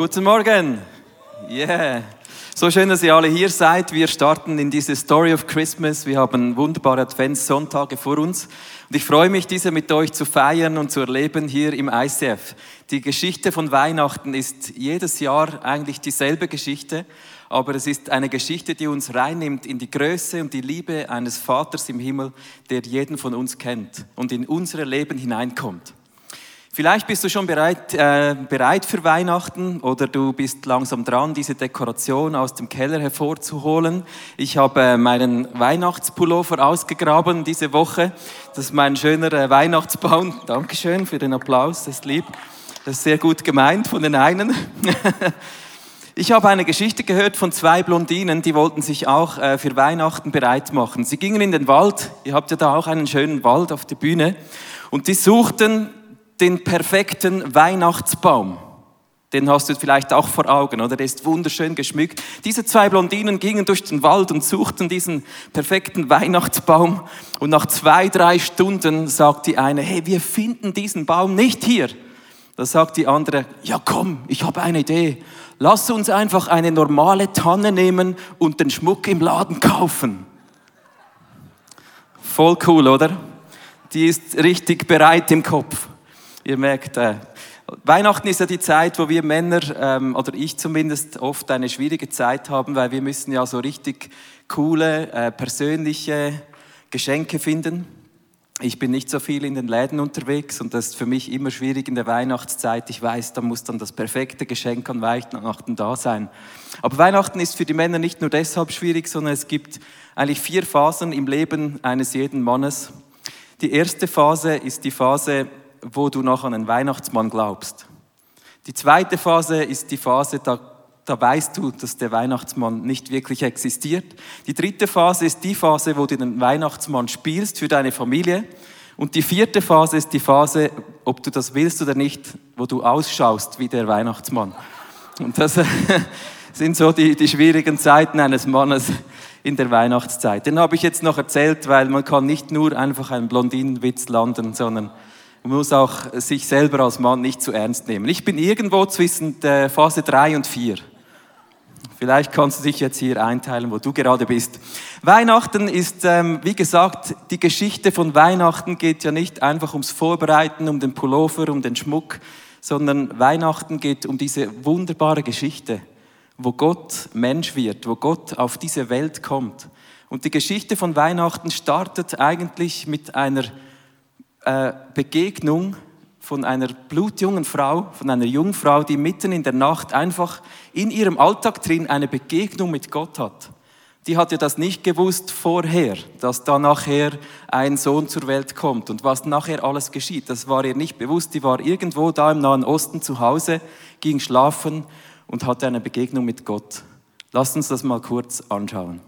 Guten Morgen. Yeah. So schön, dass ihr alle hier seid. Wir starten in diese Story of Christmas. Wir haben wunderbare Adventssonntage vor uns. Und ich freue mich, diese mit euch zu feiern und zu erleben hier im ICF. Die Geschichte von Weihnachten ist jedes Jahr eigentlich dieselbe Geschichte, aber es ist eine Geschichte, die uns reinnimmt in die Größe und die Liebe eines Vaters im Himmel, der jeden von uns kennt und in unser Leben hineinkommt. Vielleicht bist du schon bereit, äh, bereit für Weihnachten oder du bist langsam dran, diese Dekoration aus dem Keller hervorzuholen. Ich habe äh, meinen Weihnachtspullover ausgegraben diese Woche. Das ist mein schöner äh, Weihnachtsbaum. Dankeschön für den Applaus, das ist lieb. Das ist sehr gut gemeint von den einen. Ich habe eine Geschichte gehört von zwei Blondinen, die wollten sich auch äh, für Weihnachten bereit machen. Sie gingen in den Wald, ihr habt ja da auch einen schönen Wald auf der Bühne, und die suchten den perfekten Weihnachtsbaum. Den hast du vielleicht auch vor Augen, oder? Der ist wunderschön geschmückt. Diese zwei Blondinen gingen durch den Wald und suchten diesen perfekten Weihnachtsbaum. Und nach zwei, drei Stunden sagt die eine, hey, wir finden diesen Baum nicht hier. Da sagt die andere, ja komm, ich habe eine Idee. Lass uns einfach eine normale Tanne nehmen und den Schmuck im Laden kaufen. Voll cool, oder? Die ist richtig bereit im Kopf. Ihr merkt, äh, Weihnachten ist ja die Zeit, wo wir Männer, ähm, oder ich zumindest, oft eine schwierige Zeit haben, weil wir müssen ja so richtig coole, äh, persönliche Geschenke finden. Ich bin nicht so viel in den Läden unterwegs und das ist für mich immer schwierig in der Weihnachtszeit. Ich weiß, da muss dann das perfekte Geschenk an Weihnachten da sein. Aber Weihnachten ist für die Männer nicht nur deshalb schwierig, sondern es gibt eigentlich vier Phasen im Leben eines jeden Mannes. Die erste Phase ist die Phase, wo du noch an einen Weihnachtsmann glaubst. Die zweite Phase ist die Phase, da, da weißt du, dass der Weihnachtsmann nicht wirklich existiert. Die dritte Phase ist die Phase, wo du den Weihnachtsmann spielst für deine Familie. Und die vierte Phase ist die Phase, ob du das willst oder nicht, wo du ausschaust wie der Weihnachtsmann. Und das sind so die, die schwierigen Zeiten eines Mannes in der Weihnachtszeit. Den habe ich jetzt noch erzählt, weil man kann nicht nur einfach einen Blondinenwitz landen, sondern man muss auch sich selber als Mann nicht zu ernst nehmen. Ich bin irgendwo zwischen der Phase 3 und 4. Vielleicht kannst du dich jetzt hier einteilen, wo du gerade bist. Weihnachten ist, ähm, wie gesagt, die Geschichte von Weihnachten geht ja nicht einfach ums Vorbereiten, um den Pullover, um den Schmuck, sondern Weihnachten geht um diese wunderbare Geschichte, wo Gott Mensch wird, wo Gott auf diese Welt kommt. Und die Geschichte von Weihnachten startet eigentlich mit einer äh, Begegnung von einer blutjungen Frau, von einer Jungfrau, die mitten in der Nacht einfach in ihrem Alltag drin eine Begegnung mit Gott hat. Die hatte das nicht gewusst vorher, dass da nachher ein Sohn zur Welt kommt und was nachher alles geschieht. Das war ihr nicht bewusst. Die war irgendwo da im Nahen Osten zu Hause, ging schlafen und hatte eine Begegnung mit Gott. Lasst uns das mal kurz anschauen.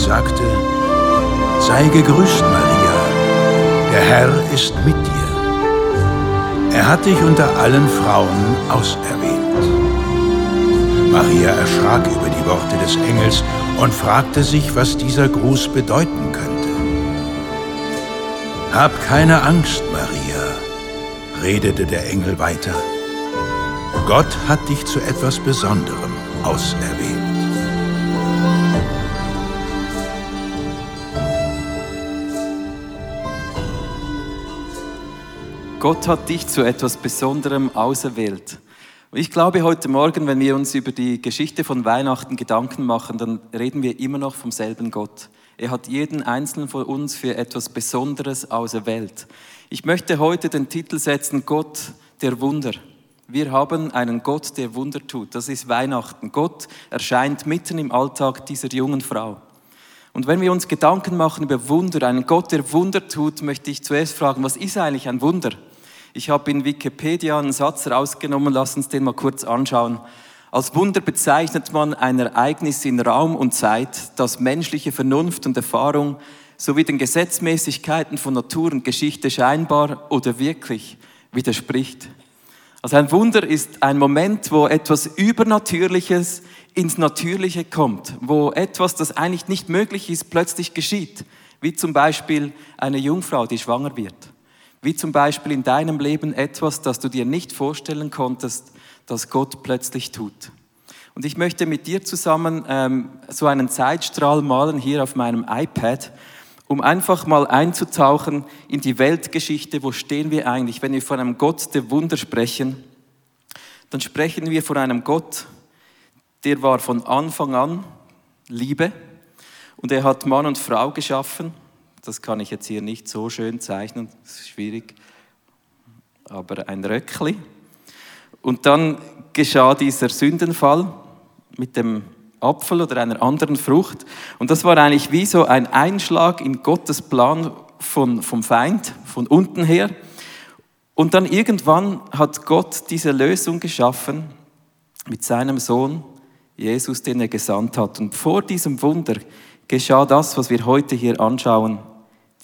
Und sagte, Sei gegrüßt, Maria, der Herr ist mit dir. Er hat dich unter allen Frauen auserwählt. Maria erschrak über die Worte des Engels und fragte sich, was dieser Gruß bedeuten könnte. Hab keine Angst, Maria, redete der Engel weiter. Gott hat dich zu etwas Besonderem auserwählt. Gott hat dich zu etwas Besonderem auserwählt. Ich glaube, heute Morgen, wenn wir uns über die Geschichte von Weihnachten Gedanken machen, dann reden wir immer noch vom selben Gott. Er hat jeden einzelnen von uns für etwas Besonderes auserwählt. Ich möchte heute den Titel setzen, Gott der Wunder. Wir haben einen Gott, der Wunder tut. Das ist Weihnachten. Gott erscheint mitten im Alltag dieser jungen Frau. Und wenn wir uns Gedanken machen über Wunder, einen Gott, der Wunder tut, möchte ich zuerst fragen, was ist eigentlich ein Wunder? Ich habe in Wikipedia einen Satz rausgenommen, lass uns den mal kurz anschauen. Als Wunder bezeichnet man ein Ereignis in Raum und Zeit, das menschliche Vernunft und Erfahrung sowie den Gesetzmäßigkeiten von Natur und Geschichte scheinbar oder wirklich widerspricht. Also ein Wunder ist ein Moment, wo etwas Übernatürliches ins Natürliche kommt, wo etwas, das eigentlich nicht möglich ist, plötzlich geschieht. Wie zum Beispiel eine Jungfrau, die schwanger wird. Wie zum Beispiel in deinem Leben etwas, das du dir nicht vorstellen konntest, das Gott plötzlich tut. Und ich möchte mit dir zusammen ähm, so einen Zeitstrahl malen hier auf meinem iPad, um einfach mal einzutauchen in die Weltgeschichte. Wo stehen wir eigentlich? Wenn wir von einem Gott der Wunder sprechen, dann sprechen wir von einem Gott, der war von Anfang an Liebe und er hat Mann und Frau geschaffen. Das kann ich jetzt hier nicht so schön zeichnen, das ist schwierig, aber ein Röckli. Und dann geschah dieser Sündenfall mit dem Apfel oder einer anderen Frucht. Und das war eigentlich wie so ein Einschlag in Gottes Plan von, vom Feind, von unten her. Und dann irgendwann hat Gott diese Lösung geschaffen mit seinem Sohn Jesus, den er gesandt hat. Und vor diesem Wunder geschah das, was wir heute hier anschauen.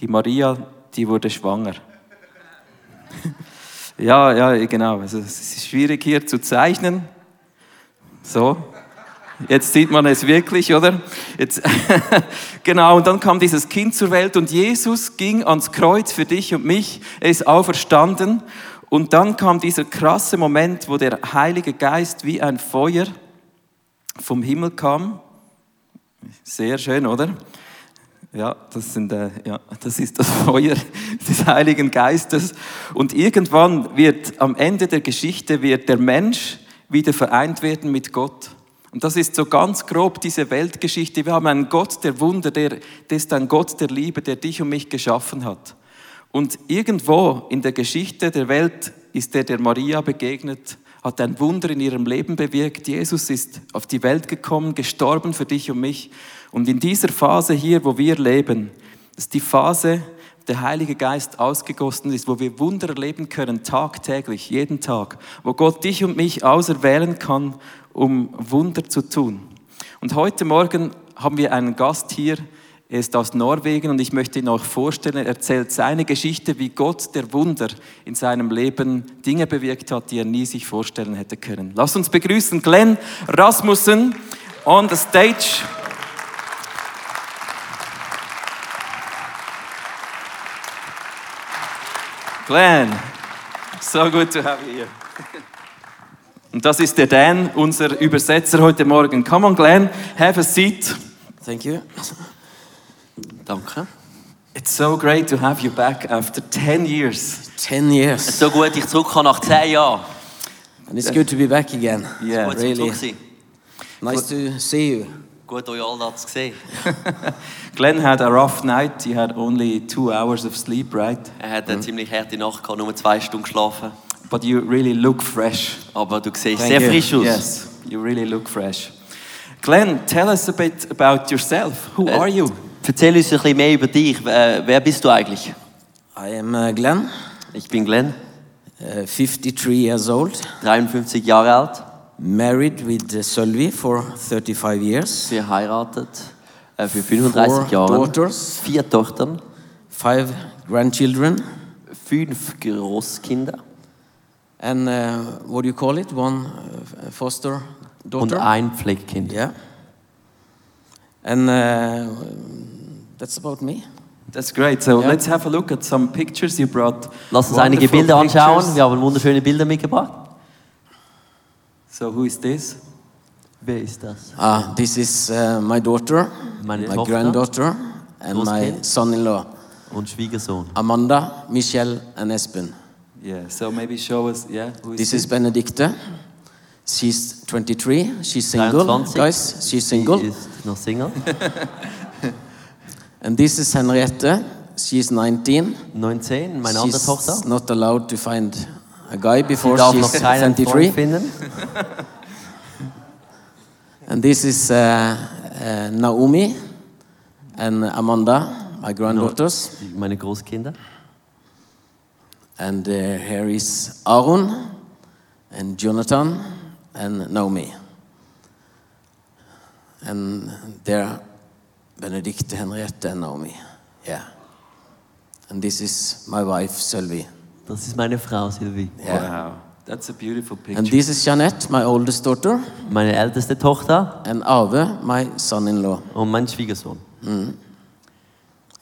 Die Maria, die wurde schwanger. ja, ja, genau. Also, es ist schwierig hier zu zeichnen. So. Jetzt sieht man es wirklich, oder? Jetzt, genau, und dann kam dieses Kind zur Welt und Jesus ging ans Kreuz für dich und mich. Er ist auferstanden. Und dann kam dieser krasse Moment, wo der Heilige Geist wie ein Feuer vom Himmel kam. Sehr schön, oder? Ja, das, sind, äh, ja, das ist das Feuer des Heiligen Geistes. Und irgendwann wird am Ende der Geschichte wird der Mensch wieder vereint werden mit Gott. Und das ist so ganz grob diese Weltgeschichte. Wir haben einen Gott der Wunder, der, der ist ein Gott der Liebe, der dich und mich geschaffen hat. Und irgendwo in der Geschichte der Welt ist der der Maria begegnet hat ein Wunder in ihrem Leben bewirkt. Jesus ist auf die Welt gekommen, gestorben für dich und mich. Und in dieser Phase hier, wo wir leben, ist die Phase, der Heilige Geist ausgegossen ist, wo wir Wunder erleben können, tagtäglich, jeden Tag, wo Gott dich und mich auserwählen kann, um Wunder zu tun. Und heute Morgen haben wir einen Gast hier, er ist aus Norwegen und ich möchte ihn euch vorstellen. Er erzählt seine Geschichte, wie Gott der Wunder in seinem Leben Dinge bewirkt hat, die er nie sich vorstellen hätte können. Lass uns begrüßen Glenn Rasmussen on the stage. Glenn, so good to have you here. Und das ist der Dan, unser Übersetzer heute Morgen. Come on, Glenn, have a seat. Thank you. Danke. It's so great to have you back after 10 years. 10 years. Es ist so gut, ich zurückkomme nach 10 Jahren. And it's good to be back again. Yeah. Gut, really. zurück sein. Nice to see you. Gut, euch alle zu sehen. Glenn had a rough night. He had only two hours of sleep, right? Er hat eine ziemlich harte Nacht gehabt, nur zwei Stunden geschlafen. But you really look fresh. Aber du siehst Thank sehr you. frisch aus. Yes, you really look fresh. Glenn, tell us a bit about yourself. Who Äh, are you? Erzähl uns ein bisschen mehr über dich. Äh, wer bist du eigentlich? I am uh, Glenn, Ich bin Glenn, uh, 53 years old, 53 Jahre alt, married with Sölvi for 35 years, verheiratet äh, für 35 Four Jahre. daughters. Vier Tochtern, five grandchildren, fünf Großkinder and uh, what do you call it? One uh, foster und daughter. ein Pflegekind. Yeah. And uh, that's about me. That's great. So Yeah. let's have a look at some pictures you brought. Lass uns einige Wonderful Bilder anschauen. pictures. Wir haben wunderschöne Bilder mitgebracht. So who is this? Wer ist das? Ah, this is uh, my daughter, Meine my Tochter. granddaughter, and my Großkind. son-in-law, Und Schwiegersohn. Amanda, Michelle, and Espen. Yeah. So maybe show us. Yeah. Who is This is Benedicte. She's 23. She's single, 23. guys. She's single. Sie ist noch Single. And this is Henriette. She's 19. 19, meine andere She's Tochter. not allowed to find a guy before darf she's noch keinen Freund 23. finden. And this is uh, uh, Naomi and Amanda, my granddaughters. Meine Großkinder. And uh, here is Aaron and Jonathan and Naomi. And there, Benedicte, Henriette, and Naomi. Yeah. And this is my wife, Sylvie. Das ist meine Frau Sylvie. Yeah. Wow, that's a beautiful picture. And this is Jeanette, my oldest daughter, Meine älteste Tochter and Ave, my son in law. und mein Schwiegersohn.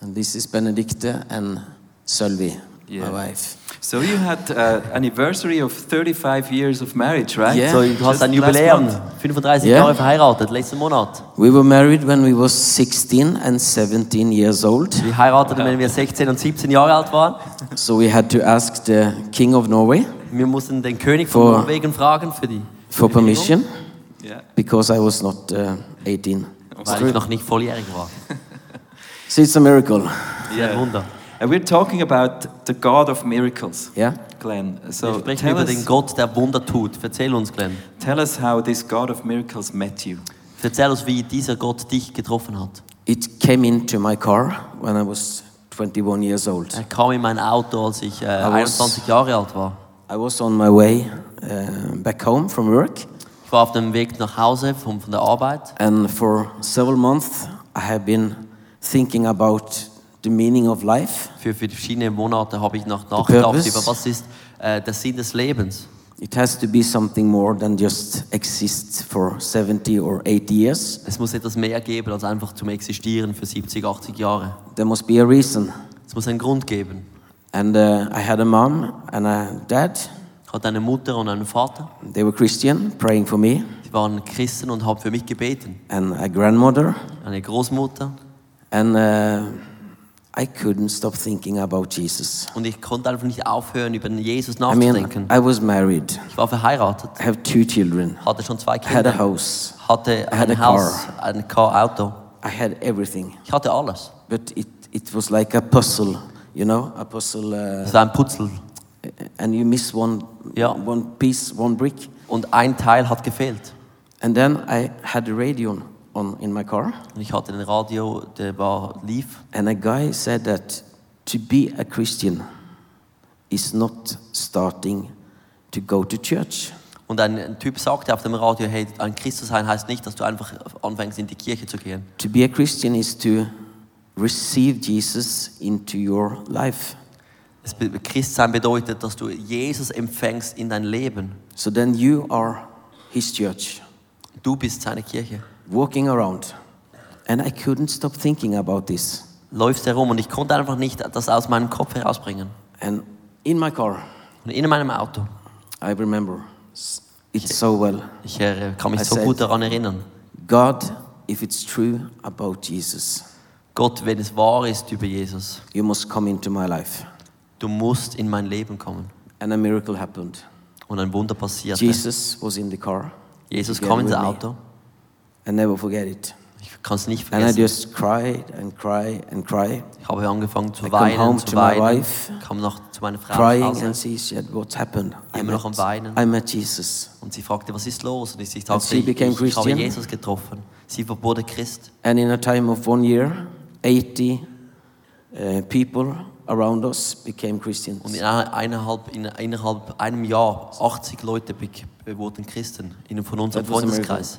And this is Benedicte and Sylvie, Yeah. my wife. So you had uh, anniversary of 35 years of marriage, right? Yeah. So, du hast Just ein last Jubiläum, month. 35 Yeah. Jahre verheiratet, letzten Monat. We were married when we was 16 and 17 years old. Wir heirateten, wenn wir 16 und 17 Jahre alt waren. So we had to ask the King of Norway Wir mussten den König von For- Norwegen fragen für die for permission Yeah. because I was not uh, 18. weil ich noch nicht volljährig war. So it's a miracle. Ein Wunder. And we're talking about the God of miracles, Yeah. Glenn. Wir So sprechen tell über us, den Gott, der Wunder tut. Erzähl uns, Glenn. tell us how this God of miracles met you. Erzähl uns, wie dieser Gott dich getroffen hat. It came into my car when I was 21 years old. Er kam in mein Auto, als ich äh, was- 21 Jahre alt war. I was on my way uh, back home from work, Ich war auf dem Weg nach Hause von, von der Arbeit. and for several months I have been thinking about the meaning of life. Für, verschiedene Monate habe ich nach, nachgedacht über was ist äh, der Sinn des Lebens. It has to be something more than just exist for 70 or 80 years. Es muss etwas mehr geben als einfach zum Existieren für 70, 80 Jahre. There must be a reason. Es muss einen Grund geben. And uh, I had a mom and a dad. Ich hatte eine Mutter und einen Vater. They were Christian, praying for me, Die waren Christen und haben für mich gebeten. and a grandmother. Eine Großmutter. And uh, I couldn't stop thinking about Jesus. Und ich konnte einfach nicht aufhören, über Jesus I mean, nachzudenken. I was married. Ich war verheiratet, I have two children. hatte schon zwei I had a house. hatte I had ein a Haus, ein Car, Auto. I had everything. Ich hatte alles. But it, it was like a puzzle, you know, a puzzle. Es Uh, war ein Putzel. and you miss one, Ja. one piece, one brick. Und ein Teil hat gefehlt. And then I had the radio on in my car. Und ich hatte den Radio, der war lief. And a guy said that to be a Christian is not starting to go to church. Und ein, ein Typ sagte auf dem Radio, hey, ein Christ zu sein heißt nicht, dass du einfach anfängst, in die Kirche zu gehen. To be a Christian is to receive Jesus into your life. Es Christsein bedeutet, dass du Jesus empfängst in dein Leben. So then you are his church, Du bist seine Kirche. Walking around. And I couldn't stop thinking about this. Läufst herum und ich konnte einfach nicht das aus meinem Kopf herausbringen. And in my car, Und in meinem Auto, I remember it so well. ich kann mich I so said- gut daran erinnern. God, if it's true about Jesus, Gott, wenn es wahr ist über Jesus, you must come into my life. du musst in mein Leben kommen. And a miracle happened. Und ein Wunder passierte. Jesus was in the car. Jesus kam ins with me. I never forget it. Ich kann es nicht And I vergessen. just cried and cried and cried, Ich habe angefangen zu I weinen, home zu to my weinen. wife, Kam noch zu meiner Frau crying, nach and Hause she said, "What's happened?" I Immer noch met, am Weinen. I met Jesus, und sie fragte, was ist los? Und ich And sagte, she ich, became ich habe. Jesus getroffen. Sie wurde Christ. and in a time of one year, eighty uh, people around us became Christians. Und in eineinhalb, in, innerhalb einem Jahr 80 Leute wurden Christen in, von unserem Freundeskreis.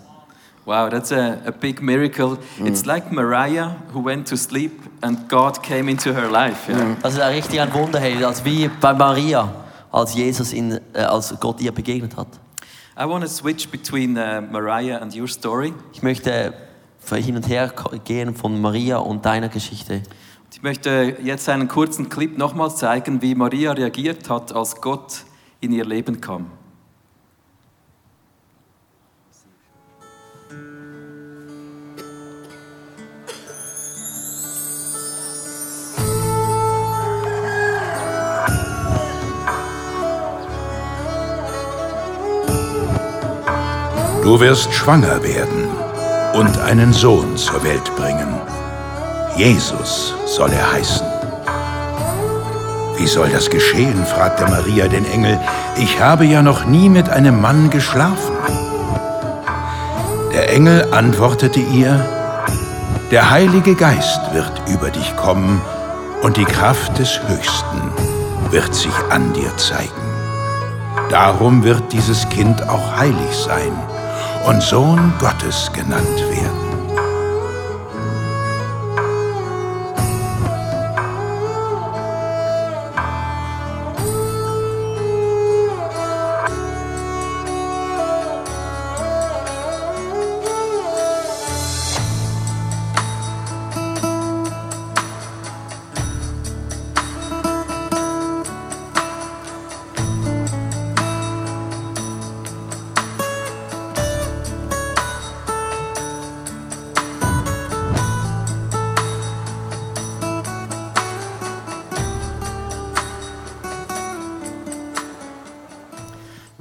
Wow, that's a, a big miracle. It's like Mariah who went to sleep and God came into her life. Yeah? Das ist ein richtig ein Wunder, hey, als wie bei Maria, als Jesus in, äh, als Gott ihr begegnet hat. I want to switch between uh, Mariah and your story. Ich möchte hin und her gehen von Maria und deiner Geschichte. Ich möchte jetzt einen kurzen Clip nochmals zeigen, wie Maria reagiert hat, als Gott in ihr Leben kam. Du wirst schwanger werden und einen Sohn zur Welt bringen. Jesus soll er heißen. Wie soll das geschehen? fragte Maria den Engel. ich habe ja noch nie mit einem Mann geschlafen. Der Engel antwortete ihr, der Heilige Geist wird über dich kommen und die Kraft des Höchsten wird sich an dir zeigen. Darum wird dieses Kind auch heilig sein und Sohn Gottes genannt werden.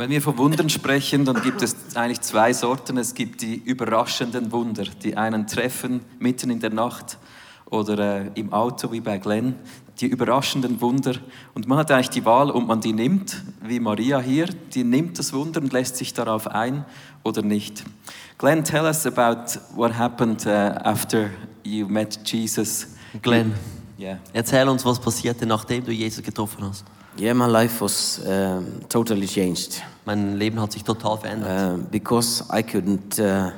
Wenn wir von Wundern sprechen, dann gibt es eigentlich zwei Sorten. Es gibt die überraschenden Wunder, die einen treffen mitten in der Nacht oder äh, im Auto wie bei Glenn. Die überraschenden Wunder. Und man hat eigentlich die Wahl, ob man die nimmt, wie Maria hier, die nimmt das Wunder und lässt sich darauf ein oder nicht. Glenn, tell us about what happened uh, after you met Jesus. Glenn, Yeah. erzähl uns, was passierte, nachdem du Jesus getroffen hast. Yeah, my life was um, totally changed Mein Leben hat sich total verändert. uh, because I couldn't uh,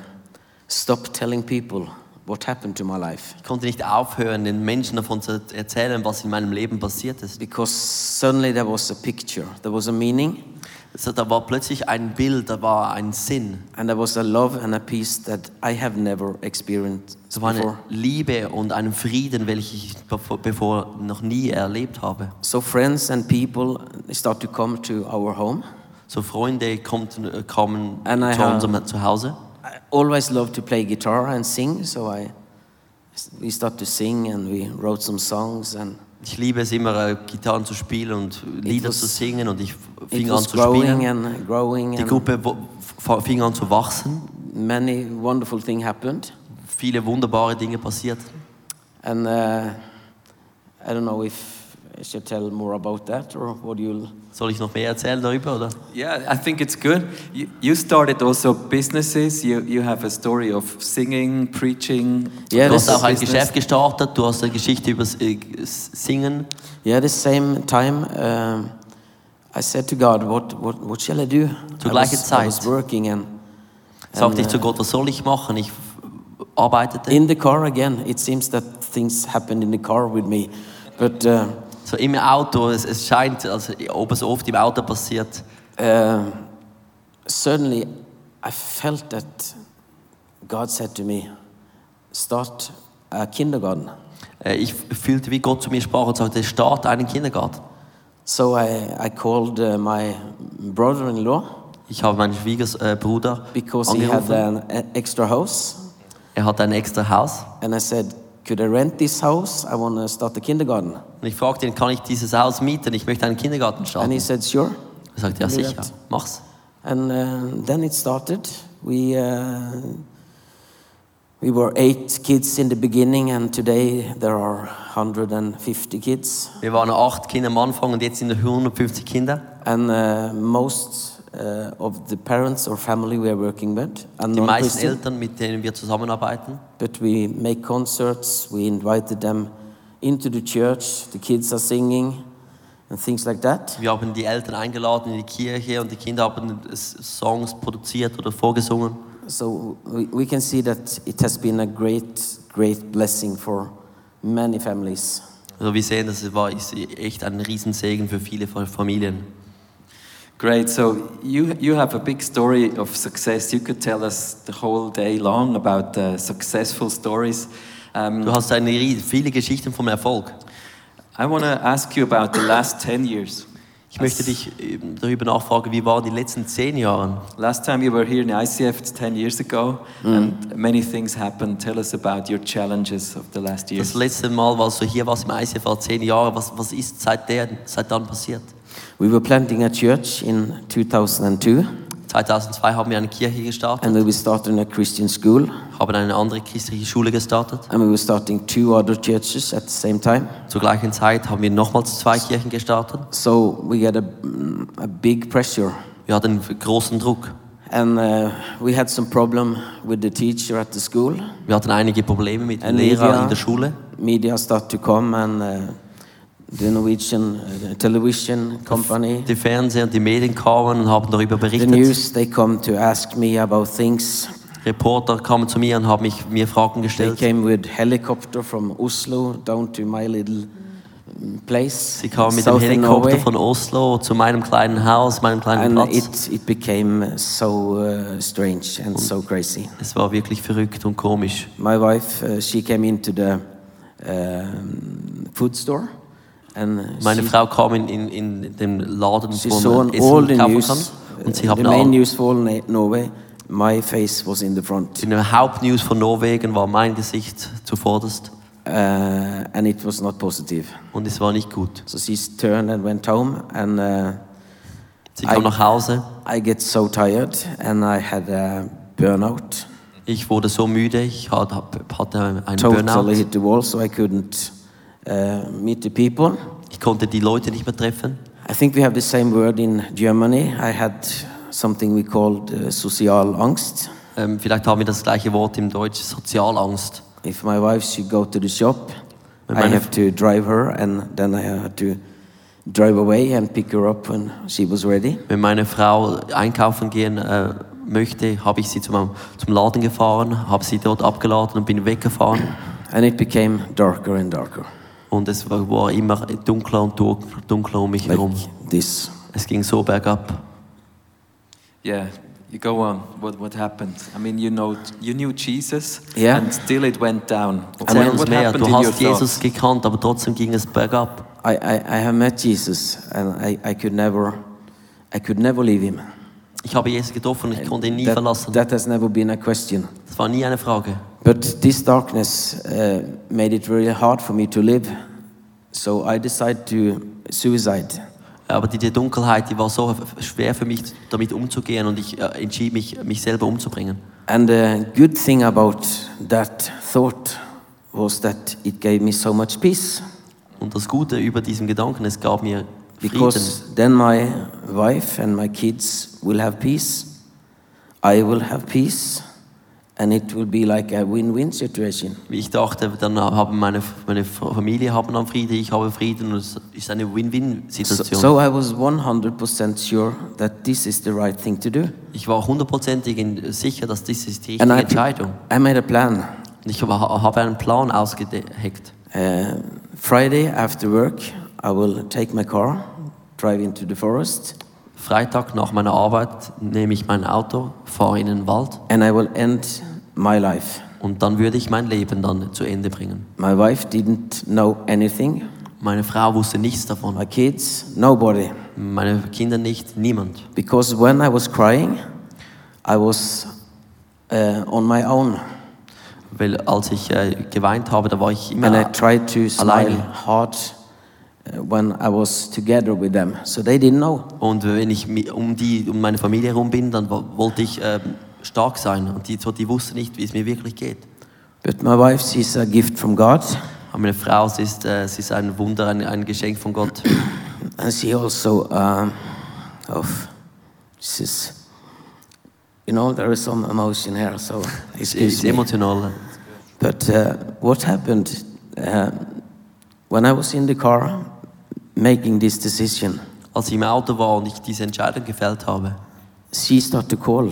stop telling people what happened to my life. Ich konnte nicht aufhören, den Menschen davon zu erzählen, was in meinem Leben passiert ist. Because suddenly there was a picture, there was a meaning, Also, da war plötzlich ein Bild, da war ein Sinn. and there was a love and a peace that I have never experienced Es war eine before. Liebe und einen Frieden, welchen ich bevor, bevor noch nie erlebt habe. So friends and people start to come to our home. So Freunde kamen And I zu unserem Zuhause. I always loved to play guitar and sing, so I we start to sing and we wrote some songs and Ich liebe es immer, äh, Gitarren zu spielen und Lieder was- zu singen und ich fing an zu spielen. and growing Die and Gruppe fing an zu wachsen. many wonderful things happened. Viele wunderbare Dinge passierten. And uh, I don't know if should tell more about that or what you'll. Soll ich noch mehr erzählen darüber? Oder? Yeah, I think it's good. You, you started also businesses. You, you have a story of singing, preaching. Yeah, Du this hast auch ein business. Geschäft gestartet, du hast eine Geschichte über äh, Singen. Yeah, the same time um, I said to God, "What, what, what shall I do?" Zur I gleichen was, I was working and, Sagte ich zu uh, Gott, was soll ich machen? Ich arbeitete. in the car again. It seems that things happened in the car with me, but. Uh, So im Auto, es, es scheint, als ob es oft im Auto passiert. uh, suddenly I felt that God said to me, start a kindergarten. Äh, Ich fühlte, wie Gott zu mir sprach und sagte, starte einen Kindergarten. So I, I called uh, my brother-in-law Ich habe meinen Schwiegerbruder because he had angerufen. an e- extra house. Er hat ein extra Haus. And I said, could I rent this house? I want to start a kindergarten. Und ich fragte ihn, kann ich dieses Haus mieten? Ich möchte einen Kindergarten And he said, sure. Er sagte, ja sicher, that. mach's. And uh, then it started. We, uh, we were eight kids in the beginning, and today there are 150 kids. Wir waren acht Kinder am Anfang und jetzt sind es 150 Kinder. And uh, most of the parents or family we are working with Die meisten. Eltern, mit denen wir zusammenarbeiten. But we make concerts, we invited them into the church, the kids are singing and things like that. Wir haben die Eltern eingeladen in die Kirche und die Kinder haben Songs produziert oder vorgesungen. So we, we can see that it has been a great, great blessing for many families. Also wir sehen, das war echt ein Riesensegen für viele Fa- Familien. Great. So you you have a big story of success. You could tell us the whole day long about uh, successful stories. Um, Du hast eine, viele Geschichten vom Erfolg. I want to ask you about the last ten years. Ich möchte dich äh, darüber nachfragen, wie waren die letzten zehn Jahre? Last time you were here in ICF, it's 10 years ago, and many things happened. Tell us about your challenges of the last years. Das letzte Mal, als du hier warst im ICF, war zehn Jahre. Was, was ist seitdem, seit dann passiert? We were planting a church in 2002, 2002 haben wir eine Kirche gestartet, and we were starting a Christian school, haben eine andere christliche Schule gestartet. and we were starting two other churches at the same time. Zur gleichen Zeit haben wir nochmals zwei Kirchen gestartet. So we had a, a big pressure. Wir hatten großen Druck. And uh, we had some problem with the teacher at the school. Wir hatten einige Probleme mit den And Lehrern media, in der Schule. media started to come and uh, the Norwegian uh, television company, Die Fernseher und die Medien kamen und haben darüber the berichtet. news, they come to ask me about things. Reporter kamen zu mir und haben mich, mir Fragen They gestellt. came with helicopter from Oslo down to my little mm, place. Sie kamen mit south dem in Helikopter Norway. von Oslo zu meinem kleinen Haus, meinem kleinen And Platz. it, it became so uh, strange and so crazy. Es war wirklich verrückt und komisch. My wife, uh, she came into the um, food store Meine Frau kam in, in, in den Laden, wo man Essen kaufen kann. Und sie uh, haben main news for Na- Norway. My face was in the front, in der Hauptnews von Norwegen war mein Gesicht zuvorderst uh, and it was not positive. und es war nicht gut. So she turned and went home, and uh, Sie kam I- nach Hause. I get so tired, and I had a burnout. Ich wurde so müde, ich hatte einen Totally Burnout. hit the wall, so I couldn't uh, meet the people. Ich konnte die Leute nicht mehr treffen. I think we have the same word in Germany. I had something we called uh, social angst. Ähm, vielleicht haben wir das gleiche Wort im Deutsch, Sozialangst. If my wife should go to the shop, Wenn I meine- have to drive her, and then I had to drive away and pick her up when she was ready. Wenn meine Frau einkaufen gehen äh, möchte, habe ich sie zum, zum Laden gefahren, habe sie dort abgeladen und bin weggefahren. And it became darker and darker, Und es war, war immer dunkler und dunkler um mich like herum. this. Es ging so bergab. Yeah, you go on. What, what happened? I mean, you know, you knew Jesus, Yeah. and still it went down. Erzähl uns what mehr. happened Du hast Jesus thoughts? gekannt, aber trotzdem ging es bergab. I, I, I have met Jesus, and I, I could never, I could never leave him. Ich habe Jesus getroffen und ich konnte ihn nie That, verlassen. that has never been a question. Das war nie eine Frage. But this darkness uh, made it really hard for me to live. So I decided to suicide. Aber diese Dunkelheit, die war so schwer für mich, damit umzugehen und ich äh, entschied mich, mich selber umzubringen. And the good thing about that thought was that it gave me so much peace. Und das Gute über diesen Gedanken, es gab mir Frieden. Because then my wife and my kids will have peace. I will have peace. And it will be like a win-win situation. Ich dachte, dann haben meine, meine Familie haben dann Frieden, ich habe Frieden und es ist eine So, Win-Win-Situation. so I was 100% sure that this is the right thing to do. ich war hundertprozentig sicher, dass das ist die richtige I, Entscheidung. I made a plan. Und ich habe einen Plan ausgeheckt. Uh, Friday after work, I will take my car, drive into the forest, Freitag nach meiner Arbeit nehme ich mein Auto, fahre in den Wald and I will end my life. und dann würde ich mein Leben dann zu Ende bringen. My wife didn't know anything, Meine Frau wusste nichts davon, my kids, nobody. meine Kinder nicht, niemand. Because when I was crying, I was uh, on my own. Weil als ich äh, geweint habe, da war ich immer And I tried to smile alleine. hard when I was together with them. So they didn't know. Und wenn ich um, die, um meine Familie herum bin, dann wo- wollte ich ähm, stark sein. Und die, so, die wussten nicht, wie es mir wirklich geht. But my wife, she's a gift from God. Aber meine Frau, sie ist, äh, sie ist ein Wunder, ein, ein Geschenk von Gott. And she also, um, of, is, you know, there is some emotion here, so excuse ist me. emotional. But uh, what happened uh, when I was in the car making this decision? Als ich im Auto war und ich diese Entscheidung gefällt habe, She started to call,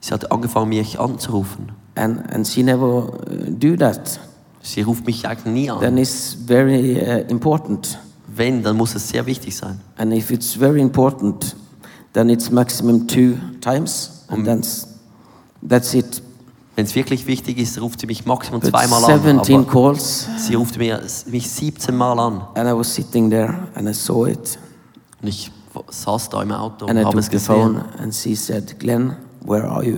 sie hat angefangen, mich anzurufen. and, and she never uh, do that. Sie ruft mich eigentlich nie an. Then it's very uh, important. Wenn, dann muss es sehr wichtig sein. And if it's very important, then it's maximum two times, and that's, that's it. Wenn es wirklich wichtig ist, ruft sie mich maximal zweimal an. 17 Aber calls, sie ruft mir, mich 17 Mal an. and I was sitting there, and I saw it. Und ich saß da im Auto And und habe es gesehen. and she said, Glenn, where are you?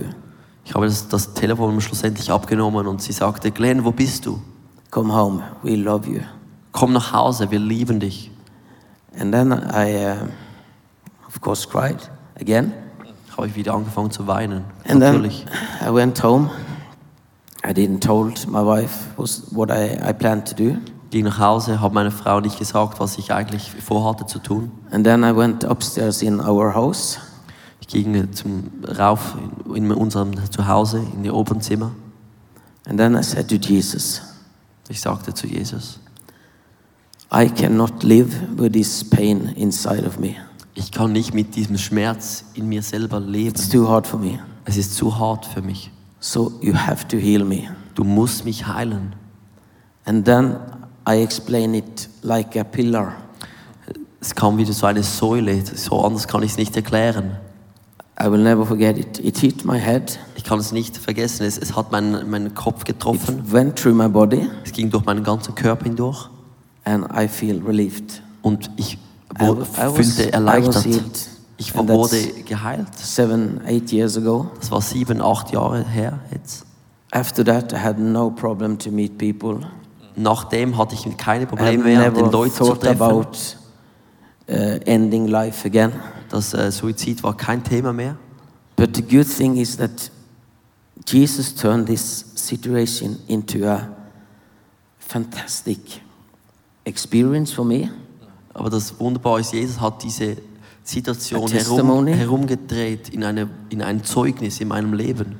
Ich habe das, das Telefon schlussendlich abgenommen und sie sagte, Glenn, wo bist du? Come home, we love you. Komm nach Hause, wir lieben dich. And then I, uh, of course, cried again. habe ich wieder angefangen zu weinen. And then Natürlich. I went home. I didn't told my wife was what I, I planned to do. Ging nach Hause, habe meiner Frau nicht gesagt, was ich eigentlich vorhatte zu tun. And then I went upstairs in our house Ich ging zum rauf in, in unserem Zuhause, in die oberen Zimmer. and then I said to Jesus, Ich sagte zu Jesus, I cannot live with this pain inside of me. ich kann nicht mit diesem Schmerz in mir selber leben. It's too hard for me. Es ist zu hart für mich. So you have to heal me. Du musst mich heilen. And then I explain it like a pillar. Es kam wieder so eine Säule, so anders kann ich es nicht erklären. I will never forget it. It hit my head. Ich kann es nicht vergessen, es, es hat meinen, meinen Kopf getroffen. It went through my body, Es ging durch meinen ganzen Körper hindurch and I feel relieved. und ich I, wo, w- I was, fühlte I was erleichtert. healed. Ich And wurde geheilt. seven, eight years ago. Das war sieben, acht Jahre her jetzt. After that, I had no problem to meet people. Nachdem hatte ich keine Probleme mehr, den Leuten zu treffen. about uh, ending life again. Das äh, Suizid war kein Thema mehr. But the good thing is that Jesus turned this situation into a fantastic experience for me. Aber das Wunderbare ist, Jesus hat diese Situation herum, herumgedreht in, eine, in ein Zeugnis in meinem Leben.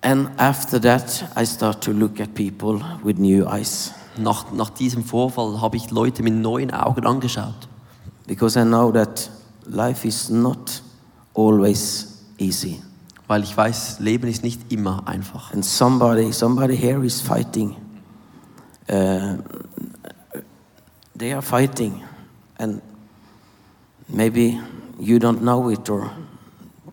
And after that, I start to look at people with new eyes Nach, nach diesem Vorfall habe ich Leute mit neuen Augen angeschaut. because I know that life is not always easy. Weil ich weiß, Leben ist nicht immer einfach. And somebody, somebody here is fighting. Uh, they are fighting, and maybe you don't know it, or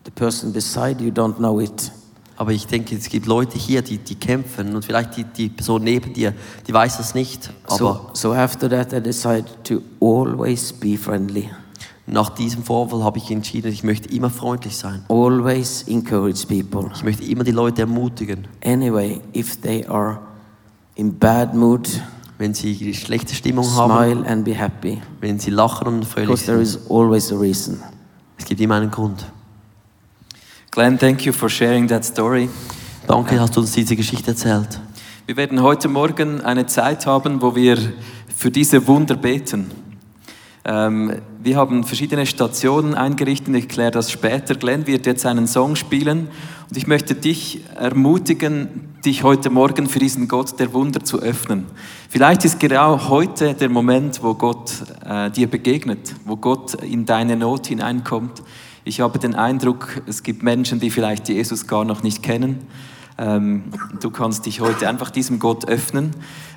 the person beside you don't know it. Aber ich denke, es gibt Leute hier, die, die kämpfen und vielleicht die, die Person neben dir, die weiß das nicht. Aber So, so after that, I decided to always be friendly, nach diesem Vorfall habe ich entschieden, ich möchte immer freundlich sein. always encourage people. Ich möchte immer die Leute ermutigen. Anyway, if they are in bad mood, Wenn sie schlechte Stimmung haben, smile and be happy, wenn sie lachen und fröhlich because there sind. is always a reason. Es gibt immer einen Grund. Glenn, thank you for sharing that story. Danke, hast du uns diese Geschichte erzählt. Wir werden heute Morgen eine Zeit haben, wo wir für diese Wunder beten. Ähm, wir haben verschiedene Stationen eingerichtet, ich kläre das später. Glenn wird jetzt einen Song spielen und ich möchte dich ermutigen, dich heute Morgen für diesen Gott der Wunder zu öffnen. Vielleicht ist genau heute der Moment, wo Gott äh, dir begegnet, wo Gott in deine Not hineinkommt. Ich habe den Eindruck, es gibt Menschen, die vielleicht Jesus gar noch nicht kennen. Ähm, du kannst dich heute einfach diesem Gott öffnen,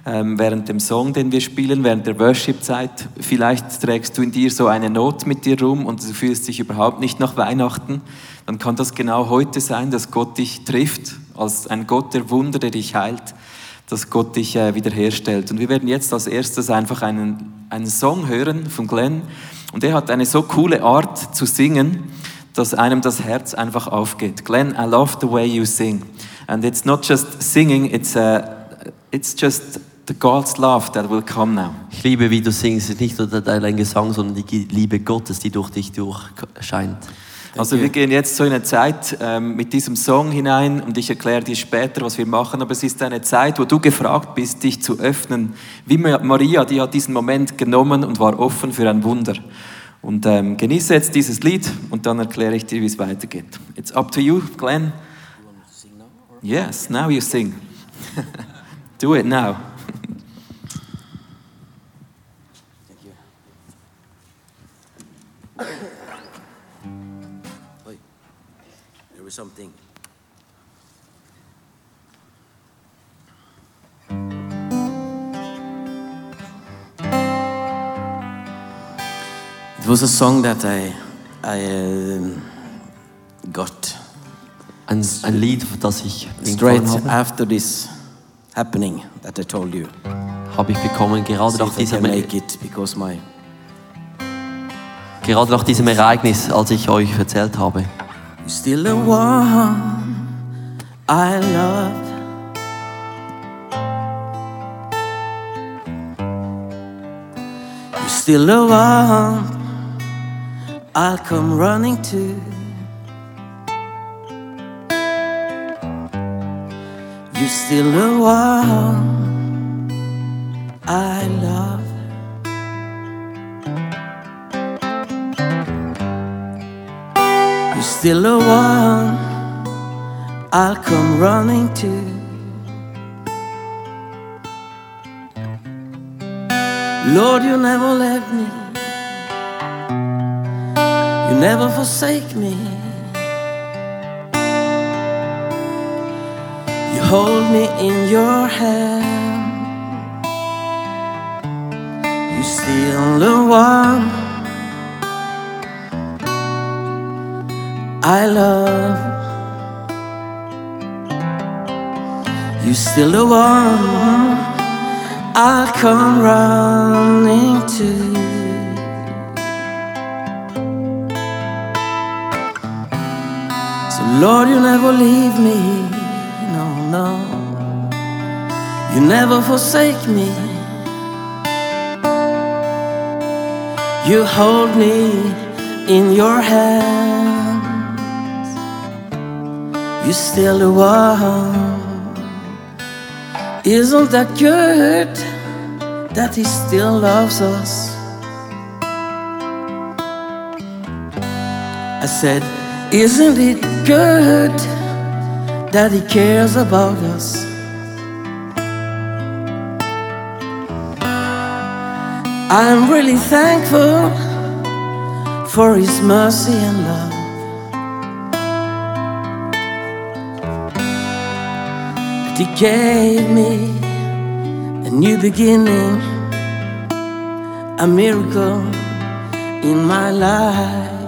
ähm, während dem Song, den wir spielen, während der Worship-Zeit. Vielleicht trägst du in dir so eine Not mit dir rum und du fühlst dich überhaupt nicht nach Weihnachten. Dann kann das genau heute sein, dass Gott dich trifft, als ein Gott der Wunder, der dich heilt, dass Gott dich äh, wiederherstellt. Und wir werden jetzt als erstes einfach einen, einen Song hören von Glenn. Und er hat eine so coole Art zu singen, dass einem das Herz einfach aufgeht. Glenn, I love the way you sing. And it's not just singing, it's, uh, it's just the God's love that will come now. Ich liebe, wie du singst. Es ist nicht nur dein Gesang, sondern die Liebe Gottes, die durch dich durchscheint. Also wir gehen jetzt so in eine Zeit ähm, mit diesem Song hinein und ich erkläre dir später, was wir machen, aber es ist eine Zeit, wo du gefragt bist, dich zu öffnen. Wie Ma- Maria, die hat diesen Moment genommen und war offen für ein Wunder. Und ähm, genieße jetzt dieses Lied und dann erkläre ich dir, wie es weitergeht. It's up to you, Glenn. Yes, now you sing. Do it now. Was something. It was a song that I, I um, got Ein, ein Lied, das ich straight after this happening that I told you. habe ich bekommen, gerade See nach, diesem, it because my gerade nach diesem Ereignis, als ich euch erzählt habe. You're still the one I love. You're still the one I'll come running to. You're still the one I love. You're still the one I'll come running to. Lord, you never left me. You never forsake me. You hold me in your hand. You're still the one I love. You still the one I'll come running to. So Lord, you never leave me, no, no. You never forsake me. You hold me in your hands. You're still the one. Isn't that good that He still loves us? I said, Isn't it good that He cares about us? I'm really thankful for His mercy and love. He gave me a new beginning, a miracle in my life.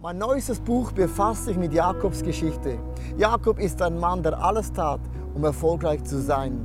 Mein neuestes Buch befasst sich mit Jakobs Geschichte. Jakob ist ein Mann, der alles tat, um erfolgreich zu sein.